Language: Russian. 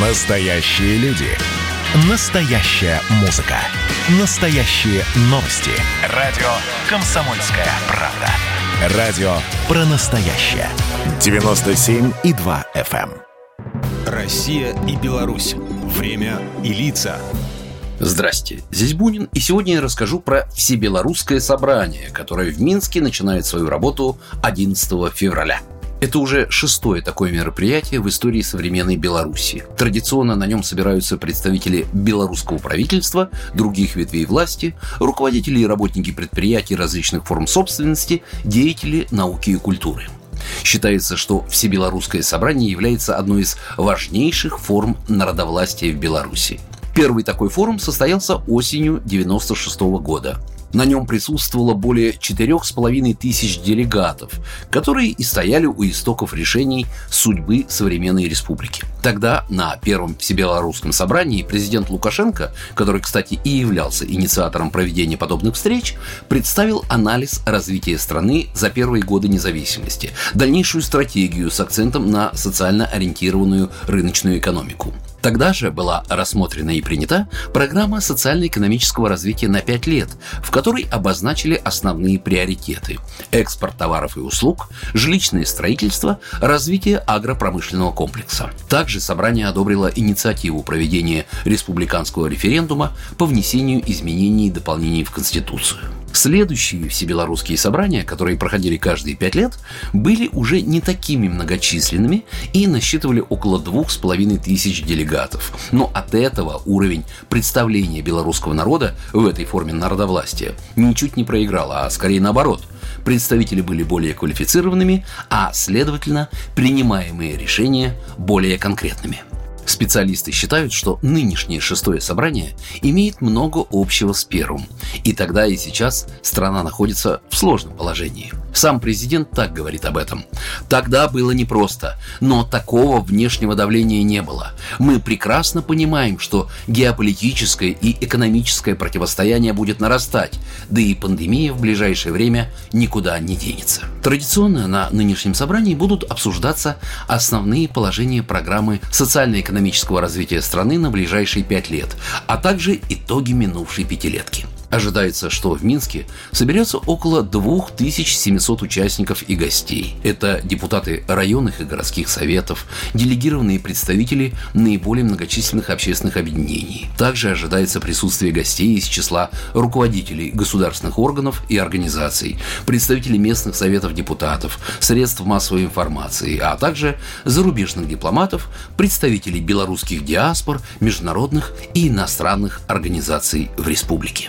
Настоящие люди. Настоящая музыка. Настоящие новости. Радио «Комсомольская правда». Радио про настоящее. 97,2 FM. эм. Россия и Беларусь. Время и лица. Здрасте, здесь Бунин, и сегодня я расскажу про Всебелорусское собрание, которое в Минске начинает свою работу 11 февраля. Это уже шестое такое мероприятие в истории современной Беларуси. Традиционно на нем собираются представители белорусского правительства, других ветвей власти, руководители и работники предприятий различных форм собственности, деятели науки и культуры. Считается, что Всебелорусское собрание является одной из важнейших форм народовластия в Беларуси. Первый такой форум состоялся осенью 96 года. На нем присутствовало более четырех с половиной тысяч делегатов, которые и стояли у истоков решений судьбы современной республики. Тогда на первом всебелорусском собрании президент Лукашенко, который, кстати, и являлся инициатором проведения подобных встреч, представил анализ развития страны за первые годы независимости, дальнейшую стратегию с акцентом на социально ориентированную рыночную экономику. Тогда же была рассмотрена и принята программа социально-экономического развития на 5 лет, в которой обозначили основные приоритеты – экспорт товаров и услуг, жилищное строительство, развитие агропромышленного комплекса. Также собрание одобрило инициативу проведения республиканского референдума по внесению изменений и дополнений в Конституцию. Следующие всебелорусские собрания, которые проходили каждые пять лет, были уже не такими многочисленными и насчитывали около двух с половиной тысяч делегатов. Но от этого уровень представления белорусского народа в этой форме народовластия ничуть не проиграл, а скорее наоборот – представители были более квалифицированными, а, следовательно, принимаемые решения более конкретными. Специалисты считают, что нынешнее шестое собрание имеет много общего с первым. И тогда и сейчас страна находится в сложном положении. Сам президент так говорит об этом. Тогда было непросто, но такого внешнего давления не было. Мы прекрасно понимаем, что геополитическое и экономическое противостояние будет нарастать, да и пандемия в ближайшее время никуда не денется. Традиционно на нынешнем собрании будут обсуждаться основные положения программы социально-экономического развития страны на ближайшие пять лет, а также итоги минувшей пятилетки. Ожидается, что в Минске соберется около 2700 участников и гостей. Это депутаты районных и городских советов, делегированные представители наиболее многочисленных общественных объединений. Также ожидается присутствие гостей из числа руководителей государственных органов и организаций, представителей местных советов депутатов, средств массовой информации, а также зарубежных дипломатов, представителей белорусских диаспор, международных и иностранных организаций в республике.